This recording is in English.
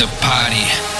the party.